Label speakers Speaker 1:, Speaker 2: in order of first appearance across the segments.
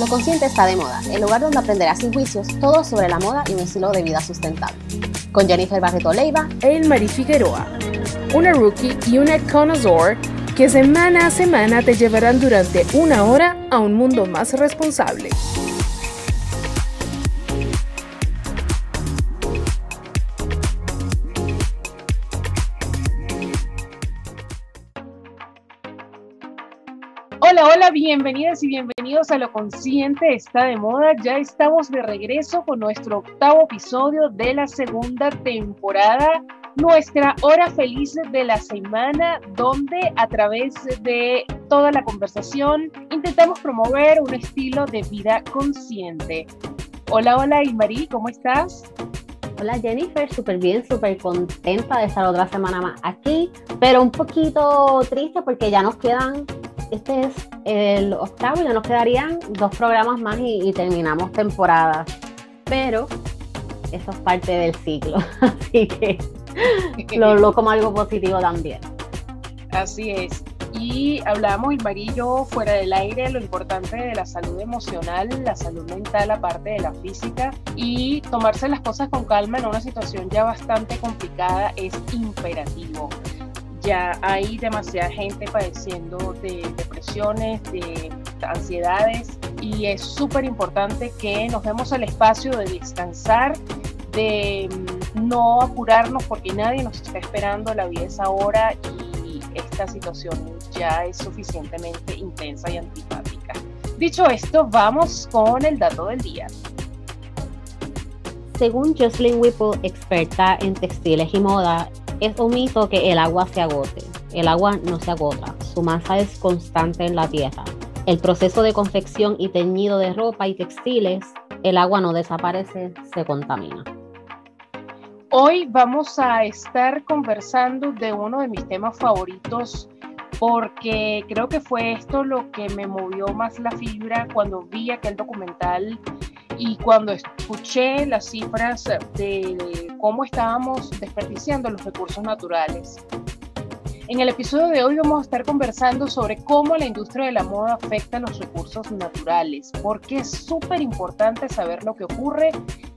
Speaker 1: Lo Consciente está de moda, el lugar donde aprenderás sin juicios todo sobre la moda y un estilo de vida sustentable. Con Jennifer Barreto Leiva
Speaker 2: e Marie Figueroa, una rookie y una connoisseur que semana a semana te llevarán durante una hora a un mundo más responsable. Hola, hola, bienvenidas y bienvenidos a Lo Consciente está de moda. Ya estamos de regreso con nuestro octavo episodio de la segunda temporada, nuestra hora feliz de la semana, donde a través de toda la conversación intentamos promover un estilo de vida consciente. Hola, hola, Marí, ¿cómo estás?
Speaker 1: Hola Jennifer, súper bien, súper contenta de estar otra semana más aquí, pero un poquito triste porque ya nos quedan este es el octavo, ya nos quedarían dos programas más y, terminamos temporada. Pero eso es parte del ciclo, así que lo, lo como algo positivo también.
Speaker 2: Así es. Y hablamos, el Marillo, fuera del aire, lo importante de la salud emocional, la salud mental, aparte de la física, y tomarse las cosas con calma en una situación ya bastante complicada es imperativo ya hay demasiada gente padeciendo de depresiones, de ansiedades y es súper importante que nos demos el espacio de descansar, de mm, no apurarnos porque nadie nos está esperando, la vida es ahora y esta situación ya es suficientemente intensa y antipática. Dicho esto, vamos con el dato del día.
Speaker 1: Según Jocelyn Whipple, experta en textiles y moda, es un mito que el agua se agote. El agua no se agota, su masa es constante en la tierra. El proceso de confección y teñido de ropa y textiles, el agua no desaparece, se contamina.
Speaker 2: Hoy vamos a estar conversando de uno de mis temas favoritos porque creo que fue esto lo que me movió más la fibra cuando vi aquel documental y cuando escuché las cifras de cómo estábamos desperdiciando los recursos naturales. En el episodio de hoy vamos a estar conversando sobre cómo la industria de la moda afecta los recursos naturales, porque es súper importante saber lo que ocurre,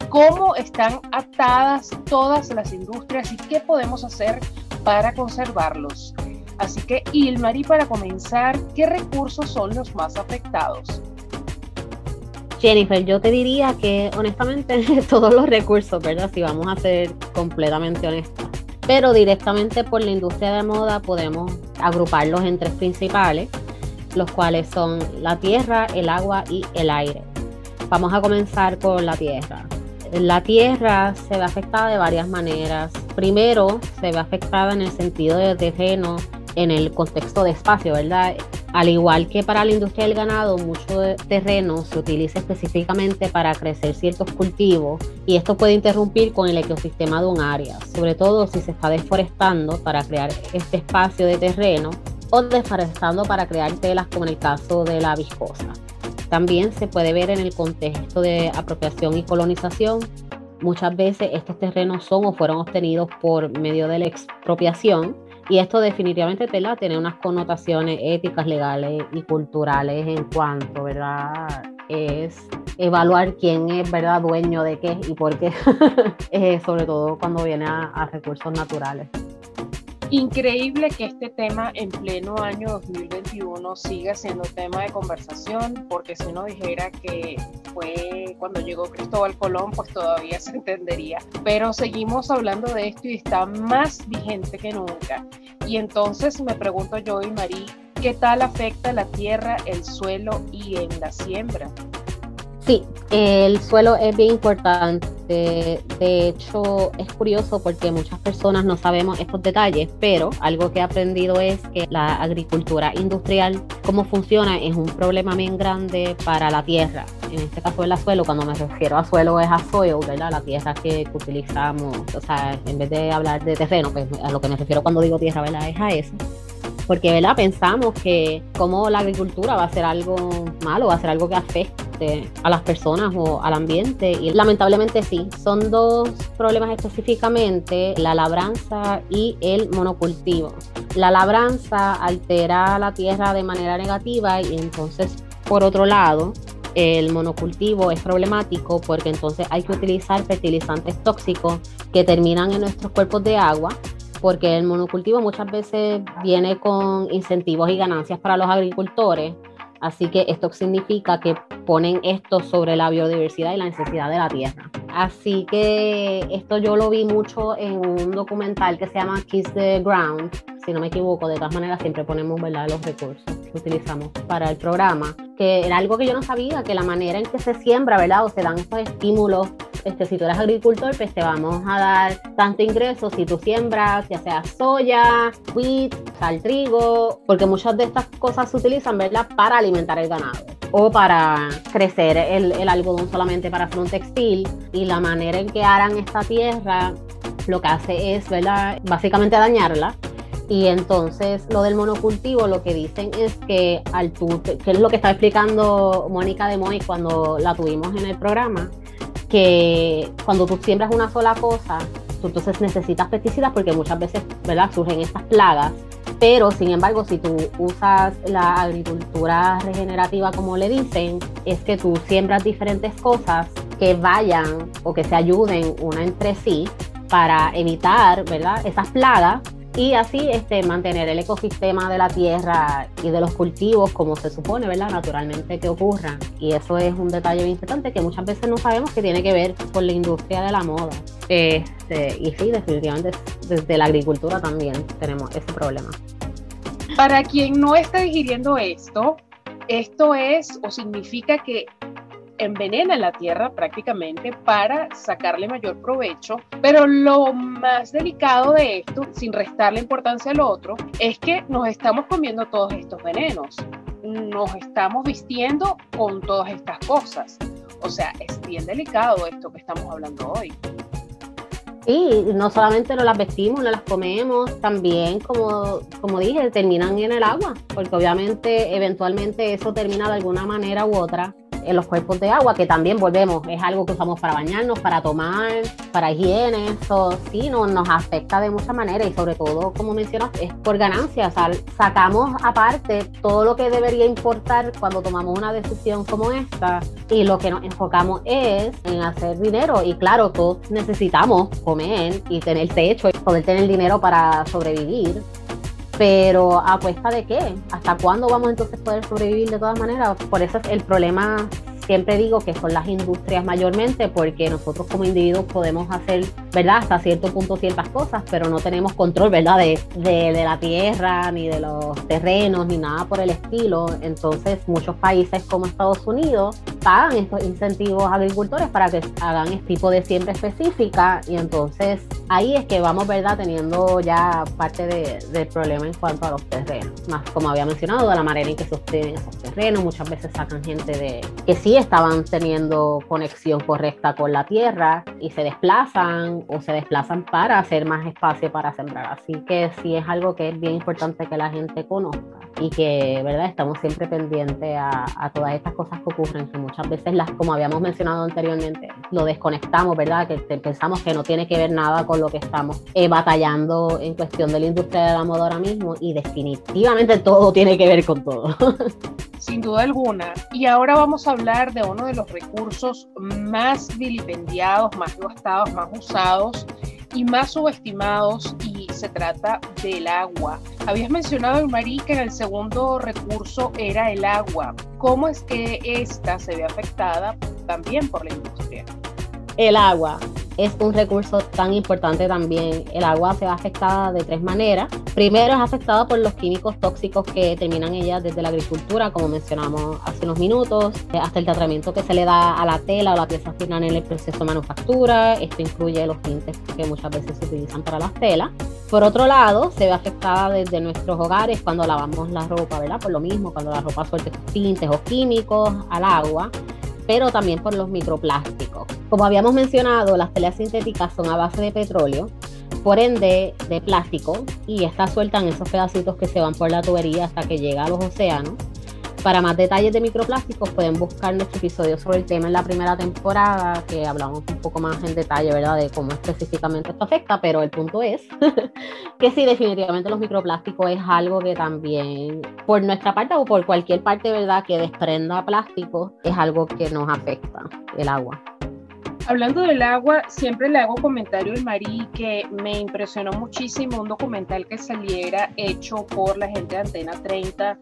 Speaker 2: cómo están atadas todas las industrias y qué podemos hacer para conservarlos. Así que, Ilmari, para comenzar, ¿qué recursos son los más afectados?
Speaker 1: Jennifer, yo te diría que honestamente todos los recursos, ¿verdad? Si vamos a ser completamente honestos. Pero directamente por la industria de moda podemos agruparlos en tres principales, los cuales son la tierra, el agua y el aire. Vamos a comenzar con la tierra. La tierra se ve afectada de varias maneras. Primero, se ve afectada en el sentido de terreno, en el contexto de espacio, ¿verdad? Al igual que para la industria del ganado, mucho terreno se utiliza específicamente para crecer ciertos cultivos y esto puede interrumpir con el ecosistema de un área, sobre todo si se está deforestando para crear este espacio de terreno o deforestando para crear telas como en el caso de la viscosa. También se puede ver en el contexto de apropiación y colonización. Muchas veces estos terrenos son o fueron obtenidos por medio de la expropiación y esto definitivamente tiene unas connotaciones éticas, legales y culturales en cuanto, ¿verdad? Es evaluar quién es, ¿verdad? Dueño de qué y por qué, eh, sobre todo cuando viene a recursos naturales.
Speaker 2: Increíble que este tema en pleno año 2021 siga siendo tema de conversación, porque si uno dijera que fue cuando llegó Cristóbal Colón, pues todavía se entendería. Pero seguimos hablando de esto y está más vigente que nunca. Y entonces me pregunto yo y Marí, ¿qué tal afecta la tierra, el suelo y en la siembra?
Speaker 1: Sí, el suelo es bien importante. De hecho, es curioso porque muchas personas no sabemos estos detalles, pero algo que he aprendido es que la agricultura industrial, cómo funciona, es un problema bien grande para la tierra. En este caso, el suelo, cuando me refiero a suelo es a soil, ¿verdad? La tierra que utilizamos. O sea, en vez de hablar de terreno, pues a lo que me refiero cuando digo tierra, ¿verdad? Es a eso porque ¿verdad? pensamos que como la agricultura va a ser algo malo, va a ser algo que afecte a las personas o al ambiente y lamentablemente sí, son dos problemas específicamente, la labranza y el monocultivo. La labranza altera la tierra de manera negativa y entonces por otro lado el monocultivo es problemático porque entonces hay que utilizar fertilizantes tóxicos que terminan en nuestros cuerpos de agua porque el monocultivo muchas veces viene con incentivos y ganancias para los agricultores. Así que esto significa que ponen esto sobre la biodiversidad y la necesidad de la tierra. Así que esto yo lo vi mucho en un documental que se llama Kiss the Ground, si no me equivoco, de todas maneras siempre ponemos ¿verdad? los recursos que utilizamos para el programa, que era algo que yo no sabía, que la manera en que se siembra, ¿verdad? O se dan estos estímulos, este, si tú eres agricultor, pues te vamos a dar tanto ingreso si tú siembras, ya sea soya, wheat, sal, trigo, porque muchas de estas cosas se utilizan, ¿verdad? Para alimentar el ganado o para crecer el, el algodón solamente para hacer un textil y la manera en que harán esta tierra lo que hace es, ¿verdad? Básicamente dañarla y entonces lo del monocultivo lo que dicen es que al tú, que es lo que está explicando Mónica de Moy cuando la tuvimos en el programa, que cuando tú siembras una sola cosa, tú entonces necesitas pesticidas porque muchas veces surgen estas plagas. Pero sin embargo, si tú usas la agricultura regenerativa, como le dicen, es que tú siembras diferentes cosas que vayan o que se ayuden una entre sí para evitar ¿verdad? esas plagas y así este, mantener el ecosistema de la tierra y de los cultivos como se supone, ¿verdad? Naturalmente que ocurra. Y eso es un detalle importante que muchas veces no sabemos que tiene que ver con la industria de la moda. Este, y sí, definitivamente desde la agricultura también tenemos ese problema.
Speaker 2: Para quien no está digiriendo esto, esto es o significa que envenena la tierra prácticamente para sacarle mayor provecho. Pero lo más delicado de esto, sin restarle importancia al otro, es que nos estamos comiendo todos estos venenos. Nos estamos vistiendo con todas estas cosas. O sea, es bien delicado esto que estamos hablando hoy.
Speaker 1: Y no solamente nos las vestimos, no las comemos, también, como, como dije, terminan en el agua, porque obviamente eventualmente eso termina de alguna manera u otra en los cuerpos de agua, que también volvemos, es algo que usamos para bañarnos, para tomar, para higiene, eso sí no, nos afecta de muchas maneras y sobre todo, como mencionas, es por ganancia, o sea, sacamos aparte todo lo que debería importar cuando tomamos una decisión como esta y lo que nos enfocamos es en hacer dinero y claro, todos necesitamos comer y tener techo y poder tener dinero para sobrevivir pero a cuesta de qué? ¿Hasta cuándo vamos entonces a poder sobrevivir de todas maneras? Por eso es el problema siempre digo que son las industrias mayormente porque nosotros como individuos podemos hacer, ¿verdad? Hasta cierto punto ciertas cosas, pero no tenemos control, ¿verdad? De, de, la tierra, ni de los terrenos, ni nada por el estilo. Entonces muchos países como Estados Unidos pagan estos incentivos a agricultores para que hagan este tipo de siembra específica y entonces ahí es que vamos, ¿verdad? Teniendo ya parte de, del problema en cuanto a los terrenos. Más como había mencionado, de la manera en que sostienen esos terrenos, muchas veces sacan gente de que sí estaban teniendo conexión correcta con la tierra y se desplazan o se desplazan para hacer más espacio para sembrar. Así que sí es algo que es bien importante que la gente conozca y que, ¿verdad? Estamos siempre pendientes a, a todas estas cosas que ocurren, que muchas veces las, como habíamos mencionado anteriormente, lo desconectamos, ¿verdad? Que pensamos que no tiene que ver nada con lo que estamos eh, batallando en cuestión de la industria de la moda ahora mismo y definitivamente todo tiene que ver con todo.
Speaker 2: Sin duda alguna. Y ahora vamos a hablar de uno de los recursos más vilipendiados, más gastados, más usados y más subestimados y se trata del agua. Habías mencionado, Marí, que el segundo recurso era el agua. ¿Cómo es que esta se ve afectada también por la industria?
Speaker 1: El agua es un recurso tan importante también. El agua se ve afectada de tres maneras. Primero es afectada por los químicos tóxicos que terminan ella desde la agricultura, como mencionamos hace unos minutos, hasta el tratamiento que se le da a la tela o la pieza final en el proceso de manufactura. Esto incluye los tintes que muchas veces se utilizan para las telas. Por otro lado, se ve afectada desde nuestros hogares cuando lavamos la ropa, ¿verdad? Por lo mismo, cuando la ropa suelta tintes o químicos al agua pero también por los microplásticos. Como habíamos mencionado, las telas sintéticas son a base de petróleo, por ende de plástico, y estas sueltan esos pedacitos que se van por la tubería hasta que llega a los océanos. Para más detalles de microplásticos pueden buscar nuestro episodio sobre el tema en la primera temporada, que hablamos un poco más en detalle, ¿verdad?, de cómo específicamente esto afecta, pero el punto es que sí, definitivamente los microplásticos es algo que también, por nuestra parte o por cualquier parte, ¿verdad?, que desprenda plástico, es algo que nos afecta el agua.
Speaker 2: Hablando del agua, siempre le hago comentario al Marí que me impresionó muchísimo un documental que saliera hecho por la gente de Antena 30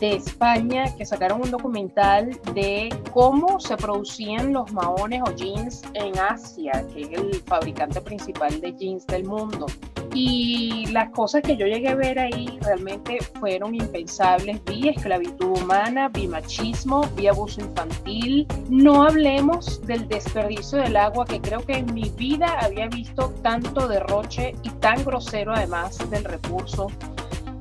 Speaker 2: de España que sacaron un documental de cómo se producían los maones o jeans en Asia, que es el fabricante principal de jeans del mundo. Y las cosas que yo llegué a ver ahí realmente fueron impensables. Vi esclavitud humana, vi machismo, vi abuso infantil. No hablemos del desperdicio del agua, que creo que en mi vida había visto tanto derroche y tan grosero además del recurso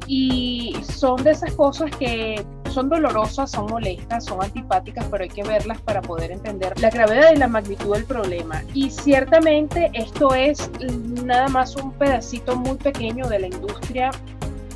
Speaker 2: y son de esas cosas que son dolorosas, son molestas, son antipáticas, pero hay que verlas para poder entender la gravedad y la magnitud del problema. Y ciertamente esto es nada más un pedacito muy pequeño de la industria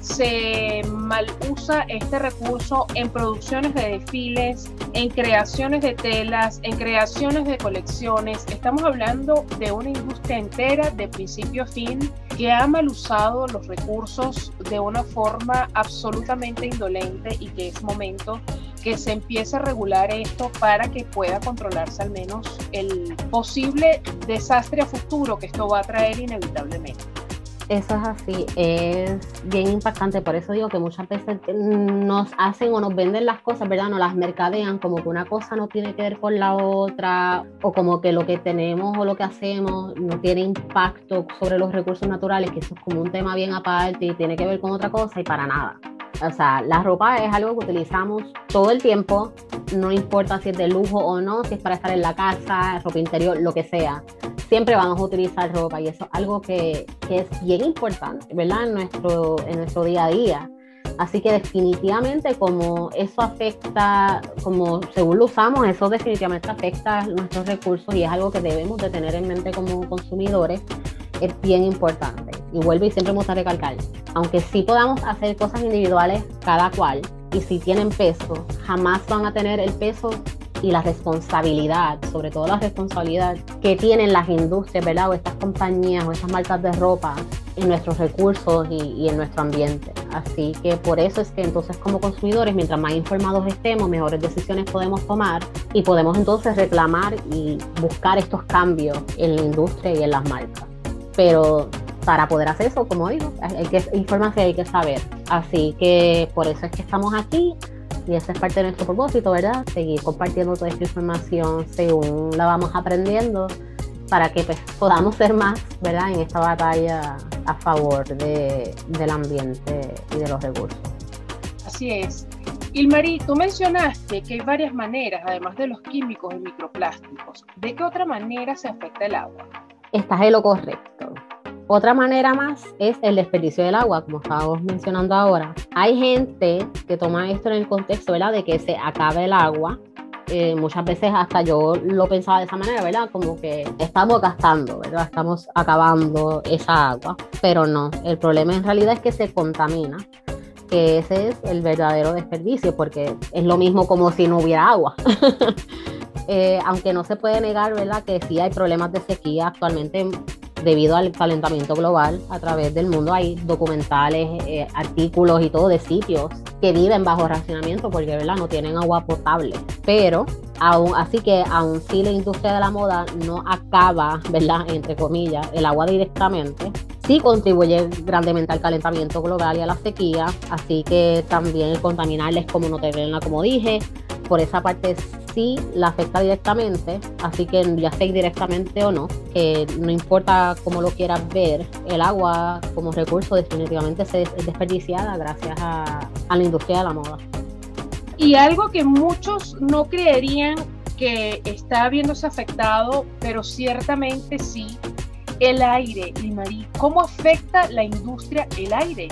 Speaker 2: se mal usa este recurso en producciones de desfiles, en creaciones de telas, en creaciones de colecciones. Estamos hablando de una industria entera de principio a fin que ha mal usado los recursos de una forma absolutamente indolente y que es momento que se empiece a regular esto para que pueda controlarse al menos el posible desastre a futuro que esto va a traer inevitablemente.
Speaker 1: Eso es así, es bien impactante, por eso digo que muchas veces nos hacen o nos venden las cosas, ¿verdad? Nos las mercadean como que una cosa no tiene que ver con la otra, o como que lo que tenemos o lo que hacemos no tiene impacto sobre los recursos naturales, que eso es como un tema bien aparte y tiene que ver con otra cosa y para nada. O sea, la ropa es algo que utilizamos todo el tiempo, no importa si es de lujo o no, si es para estar en la casa, ropa interior, lo que sea siempre vamos a utilizar ropa y eso es algo que, que, es bien importante, ¿verdad? En nuestro, en nuestro día a día. Así que definitivamente como eso afecta, como según lo usamos, eso definitivamente afecta nuestros recursos y es algo que debemos de tener en mente como consumidores, es bien importante. Y vuelvo y siempre me gusta recalcar, aunque sí podamos hacer cosas individuales cada cual, y si tienen peso, jamás van a tener el peso y la responsabilidad, sobre todo la responsabilidad que tienen las industrias, ¿verdad? O estas compañías o estas marcas de ropa en nuestros recursos y, en nuestro ambiente. Así que por eso es que entonces como consumidores, mientras más informados estemos, mejores decisiones podemos tomar y podemos entonces reclamar y buscar estos cambios en la industria y en las marcas. Pero para poder hacer eso, como digo, hay que informarse, hay que saber. Así que por eso es que estamos aquí y esa es parte de nuestro propósito, ¿verdad? Seguir compartiendo toda esta información según la vamos aprendiendo para que pues, podamos ser más, ¿verdad? En esta batalla a favor de, del ambiente y de los recursos.
Speaker 2: Así es. Ilmari, tú mencionaste que hay varias maneras, además de los químicos y microplásticos. ¿De qué otra manera se afecta el agua?
Speaker 1: Estás en lo correcto. Otra manera más es el desperdicio del agua, como estábamos mencionando ahora. Hay gente que toma esto en el contexto, ¿verdad? De que se acabe el agua. Eh, muchas veces hasta yo lo pensaba de esa manera, ¿verdad? Como que estamos gastando, ¿verdad? Estamos acabando esa agua, pero no. El problema en realidad es que se contamina que ese es el verdadero desperdicio, porque es lo mismo como si no hubiera agua. Eh, aunque no se puede negar, ¿verdad? Que sí hay problemas de sequía actualmente debido al calentamiento global a través del mundo. Hay documentales, eh, artículos y todo de sitios que viven bajo racionamiento porque ¿verdad? no tienen agua potable. Pero aún, así que aún si la industria de la moda no acaba, ¿verdad? entre comillas, el agua directamente, sí contribuye grandemente al calentamiento global y a la sequía. Así que también el contaminarles como no tenerla, como dije, por esa parte sí la afecta directamente, así que ya sea directamente o no, que no importa cómo lo quieras ver, el agua como recurso definitivamente se es desperdiciada gracias a, la industria de la moda.
Speaker 2: Y algo que muchos no creerían que está viéndose afectado, pero ciertamente sí, el aire, y Marí, ¿cómo afecta la industria el aire?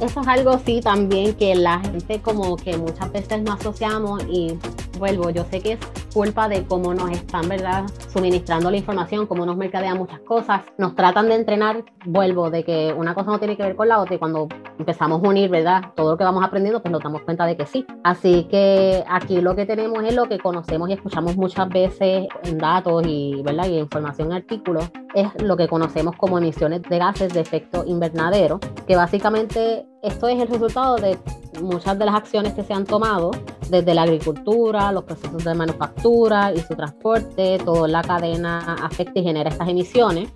Speaker 1: Eso es algo sí también que la gente como que muchas veces no asociamos y vuelvo, yo sé que es culpa de cómo nos están, ¿verdad? Suministrando la información, cómo nos mercadean muchas cosas, nos tratan de entrenar, vuelvo, de que una cosa no tiene que ver con la otra y cuando empezamos a unir, ¿verdad? Todo lo que vamos aprendiendo, pues nos damos cuenta de que sí. Así que aquí lo que tenemos es lo que conocemos y escuchamos muchas veces en datos y, ¿verdad? y información en artículos, es lo que conocemos como emisiones de gases de efecto invernadero, que básicamente esto es el resultado de muchas de las acciones que se han tomado desde la agricultura, los procesos de manufactura y su transporte, toda la cadena afecta y genera estas emisiones,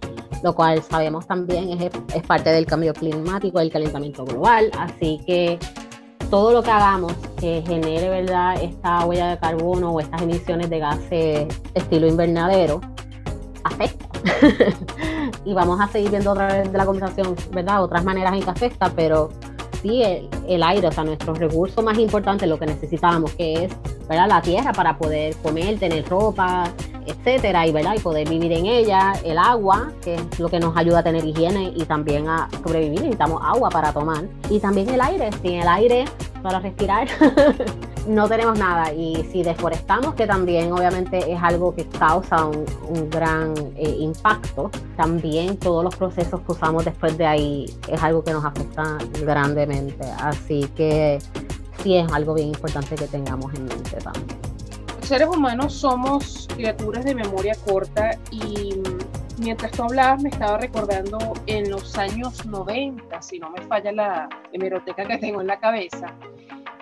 Speaker 1: lo cual sabemos también es, es parte del cambio climático, del calentamiento global, así que todo lo que hagamos que genere verdad esta huella de carbono o estas emisiones de gases estilo invernadero afecta. y vamos a seguir viendo otra vez de la conversación, ¿verdad? Otras maneras en que afecta, pero sí, el, aire, o sea, nuestro recurso más importante, lo que necesitamos, que es ¿verdad? la tierra para poder comer, tener ropa, etcétera, y, ¿verdad? y poder vivir en ella, el agua, que es lo que nos ayuda a tener higiene y también a sobrevivir, necesitamos agua para tomar, y también el aire, sin el aire para respirar. no tenemos nada y si deforestamos, que también obviamente es algo que causa un, gran eh, impacto, también todos los procesos que usamos después de ahí es algo que nos afecta grandemente. Así que sí es algo bien importante que tengamos en mente también.
Speaker 2: Seres humanos somos criaturas de memoria corta y mientras tú hablabas me estaba recordando en los años 90, si no me falla la hemeroteca que tengo en la cabeza,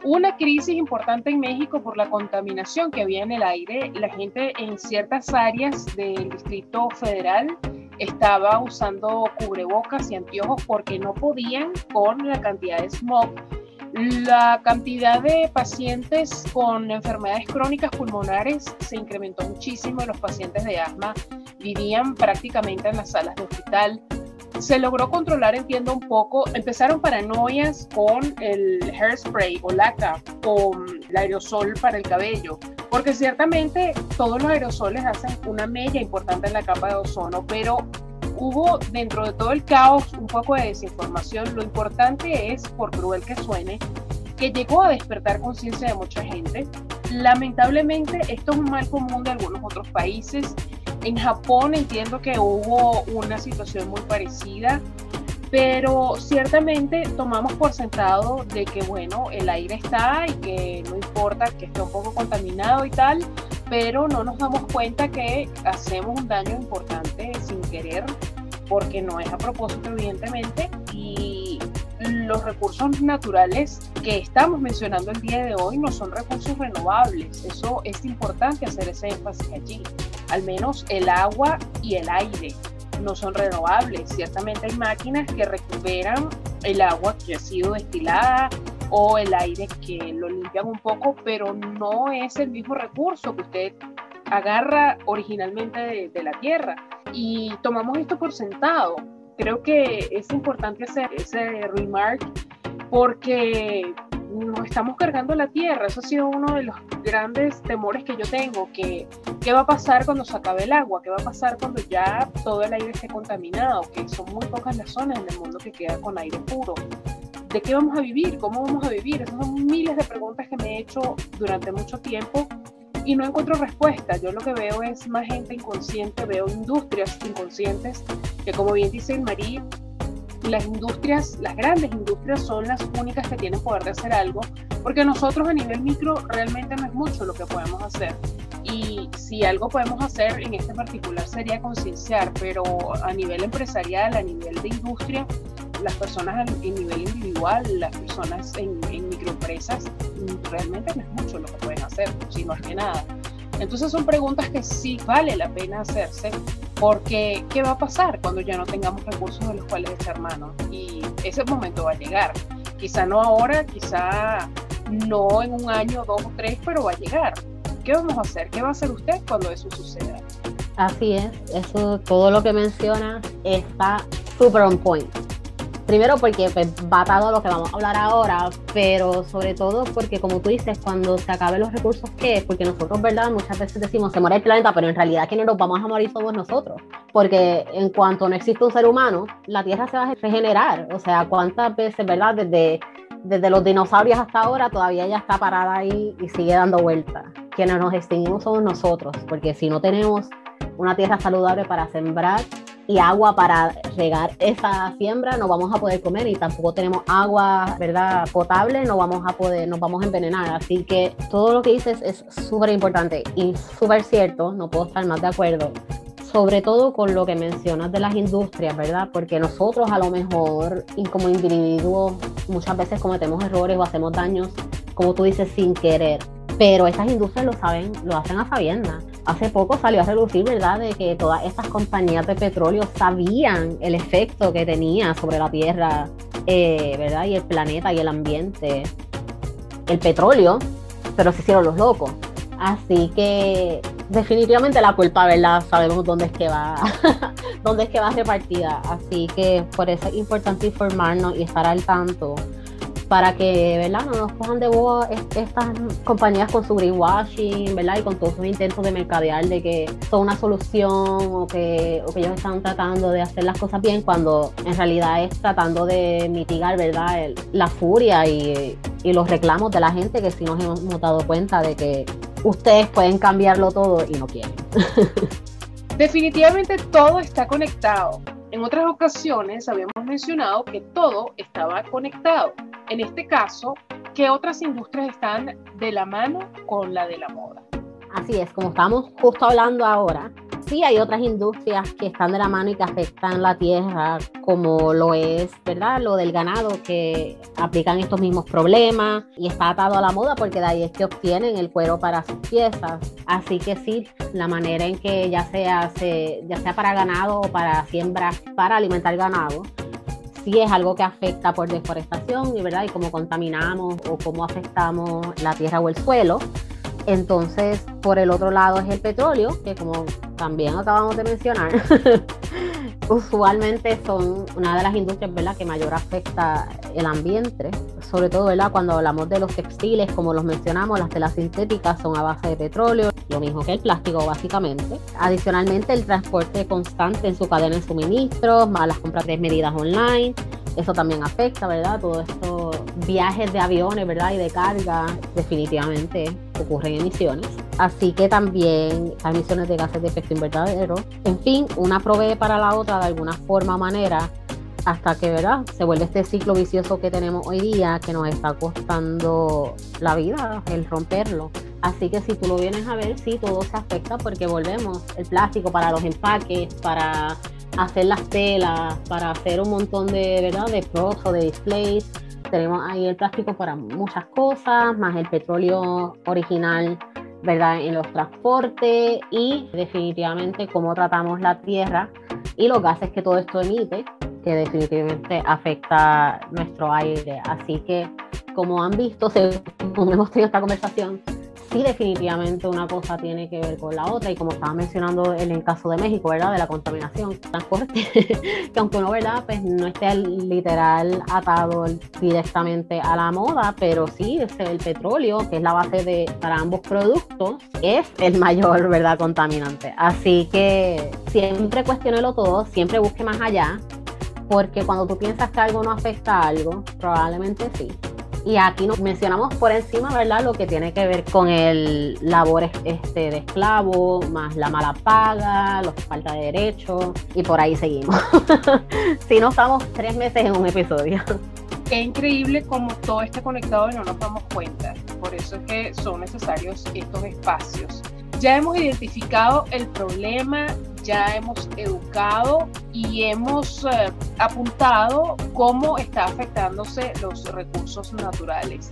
Speaker 2: una crisis importante en México por la contaminación que había en el aire. La gente en ciertas áreas del Distrito Federal estaba usando cubrebocas y anteojos porque no podían con la cantidad de smog. La cantidad de pacientes con enfermedades crónicas pulmonares se incrementó muchísimo. Los pacientes de asma vivían prácticamente en las salas de hospital se logró controlar, entiendo un poco. Empezaron paranoias con el hairspray o laca, con el aerosol para el cabello, porque ciertamente todos los aerosoles hacen una mella importante en la capa de ozono, pero hubo dentro de todo el caos un poco de desinformación. Lo importante es, por cruel que suene, que llegó a despertar conciencia de mucha gente. Lamentablemente, esto es un mal común de algunos otros países en Japón entiendo que hubo una situación muy parecida, pero ciertamente tomamos por sentado de que, bueno, el aire está y que no importa que esté un poco contaminado y tal, pero no nos damos cuenta que hacemos un daño importante querer, porque no es a propósito, evidentemente, y los recursos naturales que estamos mencionando el día de hoy no son recursos renovables. Eso es importante hacer ese énfasis allí al menos el agua y el aire no son renovables. Ciertamente hay máquinas que recuperan el agua que ha sido destilada o el aire que lo limpian un poco, pero no es el mismo recurso que usted agarra originalmente de, la tierra. Y tomamos esto por sentado. Creo que es importante hacer ese remark porque nos estamos cargando la tierra. Eso ha sido uno de los grandes temores que yo tengo, que qué va a pasar cuando se acabe el agua, qué va a pasar cuando ya todo el aire esté contaminado, que son muy pocas las zonas en el mundo que quedan con aire puro. ¿De qué vamos a vivir? ¿Cómo vamos a vivir? Esas son miles de preguntas que me he hecho durante mucho tiempo y no encuentro respuesta. Yo lo que veo es más gente inconsciente, veo industrias inconscientes que como bien dice el Marí, las industrias, las grandes industrias son las únicas que tienen poder de hacer algo, porque nosotros a nivel micro realmente no es mucho lo que podemos hacer. Y si algo podemos hacer en este particular sería concienciar, pero a nivel empresarial, a nivel de industria, las personas en nivel individual, las personas en, en microempresas, realmente no es mucho lo que pueden hacer, si no es que nada. Entonces son preguntas que sí vale la pena hacerse porque ¿qué va a pasar cuando ya no tengamos recursos de los cuales echar mano? Y ese momento va a llegar. Quizá no ahora, quizá no en un año, dos o tres, pero va a llegar. ¿Qué vamos a hacer? ¿Qué va a hacer usted cuando eso suceda?
Speaker 1: Así es, eso, todo lo que menciona está súper on point. Primero porque pues, va atado a lo que vamos a hablar ahora, pero sobre todo porque como tú dices, cuando se acaben los recursos, ¿qué? Porque nosotros, ¿verdad? Muchas veces decimos, se muere el planeta, pero en realidad quienes nos vamos a morir somos nosotros, porque en cuanto no existe un ser humano, la Tierra se va a regenerar, o sea, ¿cuántas veces, ¿verdad? Desde, desde los dinosaurios hasta ahora, todavía ella está parada ahí y sigue dando vueltas. Quienes nos extinguimos somos nosotros, porque si no tenemos una tierra saludable para sembrar, y agua para regar esa siembra, no vamos a poder comer y tampoco tenemos agua, ¿verdad? Potable, no vamos a poder, nos vamos a envenenar. Así que todo lo que dices es súper importante y súper cierto, no puedo estar más de acuerdo. Sobre todo con lo que mencionas de las industrias, ¿verdad? Porque nosotros a lo mejor, y como individuos, muchas veces cometemos errores o hacemos daños, como tú dices, sin querer. Pero estas industrias lo saben, lo hacen a sabiendas hace poco salió a relucir, ¿verdad?, de que todas estas compañías de petróleo sabían el efecto que tenía sobre la Tierra, eh, ¿verdad?, y el planeta y el ambiente, el petróleo, pero se hicieron los locos. Así que definitivamente la culpa, ¿verdad? Sabemos dónde es que va, dónde es que va repartida. Así que por eso es importante informarnos y estar al tanto para que ¿verdad? no nos cojan de boba estas compañías con su greenwashing ¿verdad? y con todos sus intentos de mercadear de que son una solución o que, o que ellos están tratando de hacer las cosas bien cuando en realidad es tratando de mitigar ¿verdad? la furia y, y los reclamos de la gente que sí nos hemos dado cuenta de que ustedes pueden cambiarlo todo y no quieren.
Speaker 2: Definitivamente todo está conectado. En otras ocasiones habíamos mencionado que todo estaba conectado. En este caso, ¿qué otras industrias están de la mano con la de la moda?
Speaker 1: Así es, como estamos justo hablando ahora, sí hay otras industrias que están de la mano y que afectan la tierra, como lo es, ¿verdad? Lo del ganado, que aplican estos mismos problemas y está atado a la moda porque de ahí es que obtienen el cuero para sus piezas. Así que sí, la manera en que ya sea, ya sea para ganado o para siembra, para alimentar ganado, sí es algo que afecta por deforestación y, ¿verdad? y cómo contaminamos o cómo afectamos la tierra o el suelo. Entonces, por el otro lado es el petróleo, que como también acabamos de mencionar, usualmente son una de las industrias ¿verdad? que mayor afecta el ambiente, sobre todo ¿verdad? cuando hablamos de los textiles, como los mencionamos, las telas sintéticas son a base de petróleo, lo mismo que el plástico básicamente. Adicionalmente el transporte constante en su cadena de suministros, más las compras desmedidas online, eso también afecta, ¿verdad? Todos estos viajes de aviones, ¿verdad? Y de carga, definitivamente ocurren emisiones. Así que también emisiones de gases de efecto invernadero. En fin, una provee para la otra de alguna forma manera hasta que ¿verdad? se vuelve este ciclo vicioso que tenemos hoy día que nos está costando la vida, el romperlo. Así que si tú lo vienes a ver, sí, todo se afecta porque volvemos el plástico para los empaques, para hacer las telas, para hacer un montón de, ¿verdad? de pros o de displays. Tenemos ahí el plástico para muchas cosas, más el petróleo original, ¿verdad? En los transportes y definitivamente cómo tratamos la tierra y los gases que todo esto emite, que definitivamente afecta nuestro aire. Así que, como han visto, según hemos tenido esta conversación, sí definitivamente una cosa tiene que ver con la otra y como estaba mencionando en el caso de México, ¿verdad? De la contaminación, transporte, que aunque uno, ¿verdad? Pues no esté literal atado directamente a la moda, pero sí es el petróleo, que es la base de para ambos productos, es el mayor, ¿verdad? Contaminante. Así que siempre cuestionelo todo, siempre busque más allá, porque cuando tú piensas que algo no afecta a algo, probablemente sí. Y aquí nos mencionamos por encima, ¿verdad? Lo que tiene que ver con el labor este, de esclavo, más la mala paga, la falta de derechos, y por ahí seguimos. si no estamos tres meses en un episodio.
Speaker 2: Es increíble cómo todo está conectado y no nos damos cuenta. Por eso es que son necesarios estos espacios. Ya hemos identificado el problema, ya hemos educado y hemos eh, apuntado cómo está afectándose los recursos naturales.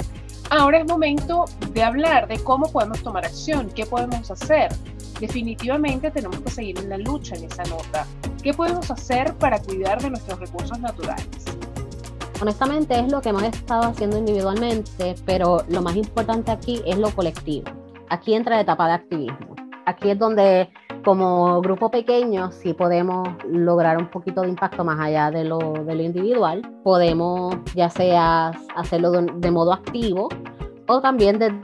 Speaker 2: Ahora es momento de hablar de cómo podemos tomar acción, qué podemos hacer. Definitivamente tenemos que seguir en la lucha en esa nota. ¿Qué podemos hacer para cuidar de nuestros recursos naturales?
Speaker 1: Honestamente es lo que hemos estado haciendo individualmente, pero lo más importante aquí es lo colectivo. Aquí entra la etapa de activismo. Aquí es donde como grupo pequeño sí podemos lograr un poquito de impacto más allá de lo, de lo individual. Podemos ya sea hacerlo de, modo activo o también de,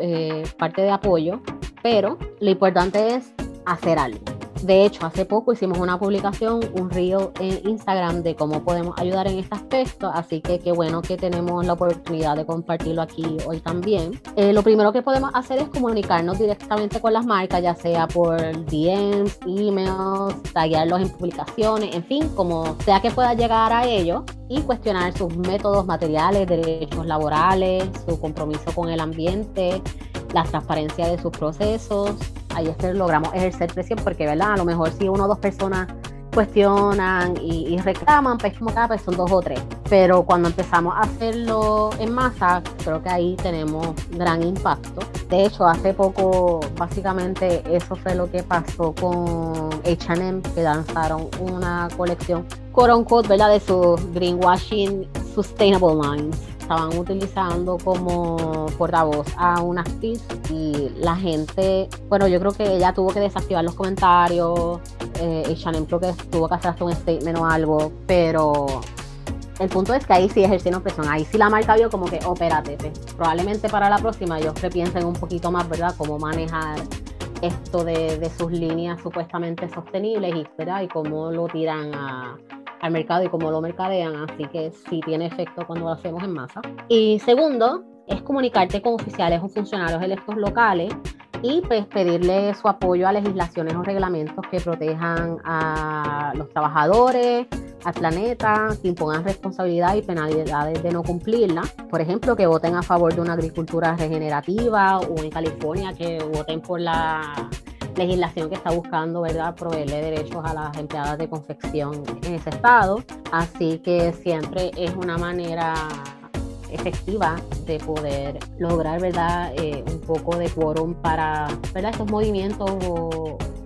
Speaker 1: eh, parte de apoyo, pero lo importante es hacer algo. De hecho, hace poco hicimos una publicación, un reel en Instagram de cómo podemos ayudar en este aspecto, así que qué bueno que tenemos la oportunidad de compartirlo aquí hoy también. Eh, lo primero que podemos hacer es comunicarnos directamente con las marcas, ya sea por DMs, emails, taguearlos en publicaciones, en fin, como sea que pueda llegar a ellos y cuestionar sus métodos materiales, derechos laborales, su compromiso con el ambiente, la transparencia de sus procesos. Ahí es que logramos ejercer presión porque, ¿verdad? A lo mejor si una o dos personas cuestionan y, reclaman, pues como cada vez son dos o tres. Pero cuando empezamos a hacerlo en masa, creo que ahí tenemos gran impacto. De hecho, hace poco, básicamente, eso fue lo que pasó con HM, que lanzaron una colección, quote unquote, ¿verdad? De sus greenwashing sustainable lines estaban utilizando como portavoz a una actriz y la gente, bueno, yo creo que ella tuvo que desactivar los comentarios, eh, y creo que tuvo que hacer hasta un statement o algo, pero el punto es que ahí sí ejercieron presión, ahí sí la marca vio como que, oh, espérate, probablemente para la próxima ellos piensen un poquito más, ¿verdad?, cómo manejar esto de, de sus líneas supuestamente sostenibles y, ¿verdad? y cómo lo tiran a al mercado y cómo lo mercadean, así que sí tiene efecto cuando lo hacemos en masa. Y segundo, es comunicarte con oficiales o funcionarios electos locales y pues pedirle su apoyo a legislaciones o reglamentos que protejan a los trabajadores, al planeta, que impongan responsabilidad y penalidades de no cumplirla. Por ejemplo, que voten a favor de una agricultura regenerativa o en California que voten por la legislación que está buscando, ¿verdad?, proveerle derechos a las empleadas de confección en ese estado. Así que siempre es una manera efectiva de poder lograr, ¿verdad?, eh, un poco de quórum para, ¿verdad?, estos movimientos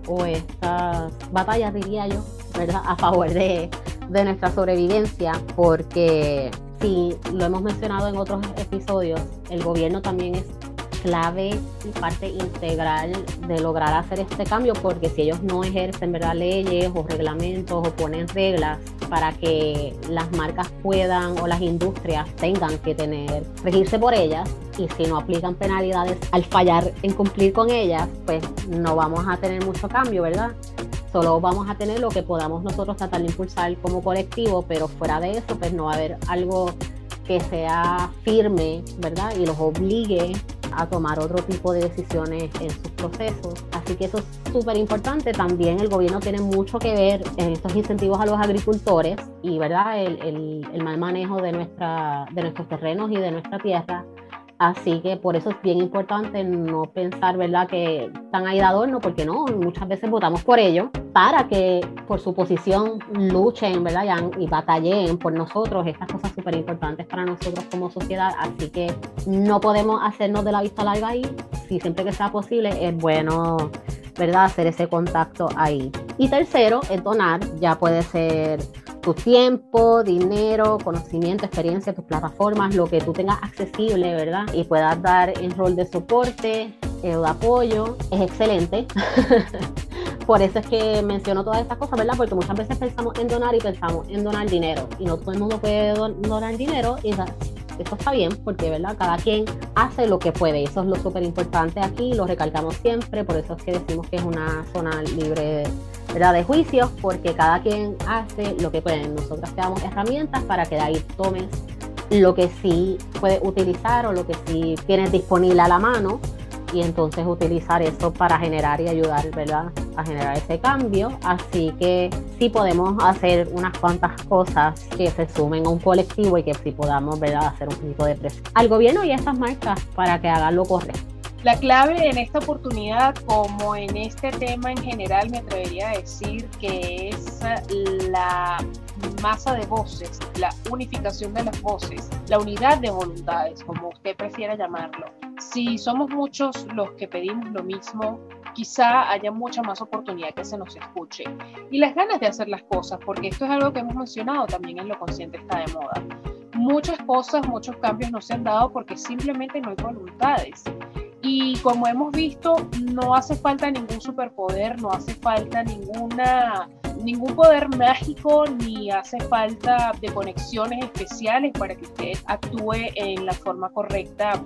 Speaker 1: o, estas batallas, diría yo, ¿verdad?, a favor de, de nuestra sobrevivencia, porque si lo hemos mencionado en otros episodios, el gobierno también es clave y parte integral de lograr hacer este cambio, porque si ellos no ejercen ¿verdad? leyes o reglamentos o ponen reglas para que las marcas puedan o las industrias tengan que tener, regirse por ellas, y si no aplican penalidades al fallar en cumplir con ellas, pues no vamos a tener mucho cambio, ¿verdad? Solo vamos a tener lo que podamos nosotros tratar de impulsar como colectivo, pero fuera de eso, pues no va a haber algo que sea firme, ¿verdad? Y los obligue a tomar otro tipo de decisiones en sus procesos. Así que eso es súper importante. También el gobierno tiene mucho que ver en estos incentivos a los agricultores y ¿verdad? El, el, el mal manejo de, nuestra, de nuestros terrenos y de nuestra tierra Así que por eso es bien importante no pensar, ¿verdad?, que están ahí de adorno, porque no, muchas veces votamos por ellos para que por su posición luchen, ¿verdad?, y, batallen por nosotros, estas cosas súper importantes para nosotros como sociedad. Así que no podemos hacernos de la vista larga ahí, si siempre que sea posible es bueno, ¿verdad?, hacer ese contacto ahí. Y tercero, es donar, ya puede ser tu tiempo, dinero, conocimiento, experiencia, tus plataformas, lo que tú tengas accesible, ¿verdad? Y puedas dar en rol de soporte o de apoyo, es excelente. Por eso es que menciono todas estas cosas, ¿verdad? Porque muchas veces pensamos en donar y pensamos en donar dinero. Y no todo el mundo puede donar dinero. Y eso está bien, porque, ¿verdad? Cada quien hace lo que puede. Eso es lo súper importante aquí, lo recalcamos siempre. Por eso es que decimos que es una zona libre de juicios, porque cada quien hace lo que puede. Nosotros te damos herramientas para que de ahí tomes lo que sí puedes utilizar o lo que sí tienes disponible a la mano y entonces utilizar eso para generar y ayudar, ¿verdad? A generar ese cambio. Así que sí podemos hacer unas cuantas cosas que se sumen a un colectivo y que sí podamos, ¿verdad? Hacer un poquito de presión al gobierno y a estas marcas para que hagan lo correcto.
Speaker 2: La clave en esta oportunidad, como en este tema en general, me atrevería a decir que es la masa de voces, la unificación de las voces, la unidad de voluntades, como usted prefiera llamarlo. Si somos muchos los que pedimos lo mismo, quizá haya mucha más oportunidad que se nos escuche. Y las ganas de hacer las cosas, porque esto es algo que hemos mencionado también en lo consciente está de moda. Muchas cosas, muchos cambios no se han dado porque simplemente no hay voluntades Y como hemos visto, no hace falta ningún superpoder, no hace falta ninguna, ningún poder mágico, ni hace falta de conexiones especiales para que usted actúe en la forma correcta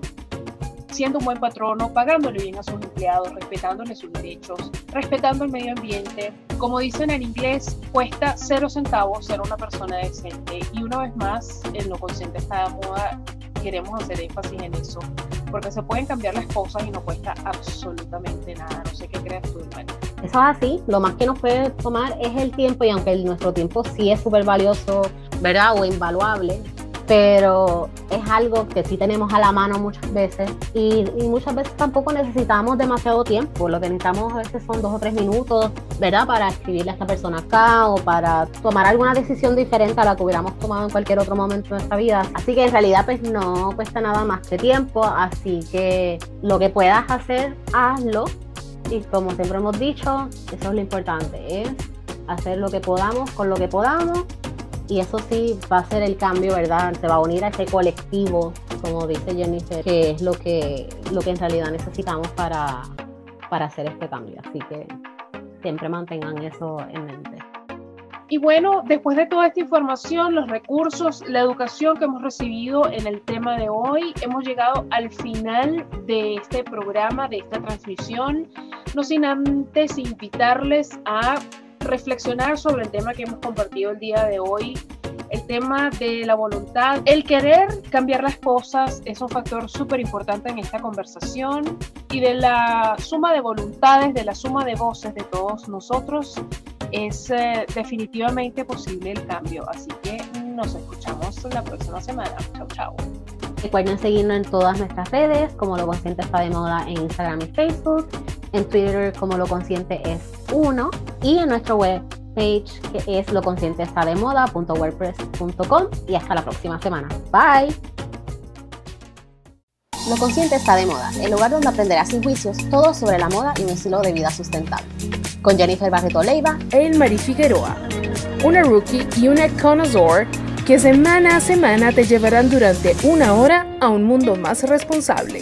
Speaker 2: siendo un buen patrono, pagándole bien a sus empleados, respetándole sus derechos, respetando el medio ambiente. Como dicen en inglés, cuesta cero centavos ser una persona decente. Y una vez más, en lo consciente está de moda, queremos hacer énfasis en eso, porque se pueden cambiar las cosas y no cuesta absolutamente nada. No sé qué creas tú, María.
Speaker 1: Eso es así, lo más que nos puede tomar es el tiempo y aunque nuestro tiempo sí es súper valioso, ¿verdad? O invaluable, pero es algo que sí tenemos a la mano muchas veces y, muchas veces tampoco necesitamos demasiado tiempo. Lo que necesitamos a veces son dos o tres minutos, ¿verdad? Para escribirle a esta persona acá o para tomar alguna decisión diferente a la que hubiéramos tomado en cualquier otro momento de nuestra vida. Así que en realidad pues no cuesta nada más que tiempo, así que lo que puedas hacer, hazlo. Y como siempre hemos dicho, eso es lo importante, es hacer lo que podamos con lo que podamos y eso sí va a ser el cambio, ¿verdad? Se va a unir a ese colectivo, como dice Jennifer, que es lo que, lo que en realidad necesitamos para, para hacer este cambio. Así que siempre mantengan eso en mente.
Speaker 2: Y bueno, después de toda esta información, los recursos, la educación que hemos recibido en el tema de hoy, hemos llegado al final de este programa, de esta transmisión. No sin antes invitarles a reflexionar sobre el tema que hemos compartido el día de hoy, el tema de la voluntad, el querer cambiar las cosas es un factor súper importante en esta conversación y de la suma de voluntades, de la suma de voces de todos nosotros, es eh, definitivamente posible el cambio. Así que nos escuchamos la próxima semana. Chao, chao.
Speaker 1: Recuerden seguirnos en todas nuestras redes, como Lo Consciente está de moda en Instagram y Facebook, en Twitter como Lo Consciente es uno y en nuestro web page que es loconscienteestademoda.wordpress.com y hasta la próxima semana. Bye. Lo Consciente está de moda, el lugar donde aprenderás sin juicios todo sobre la moda y un estilo de vida sustentable. Con Jennifer Barreto Leiva
Speaker 2: e Marie Figueroa, una rookie y una connoisseur que semana a semana te llevarán durante una hora a un mundo más responsable.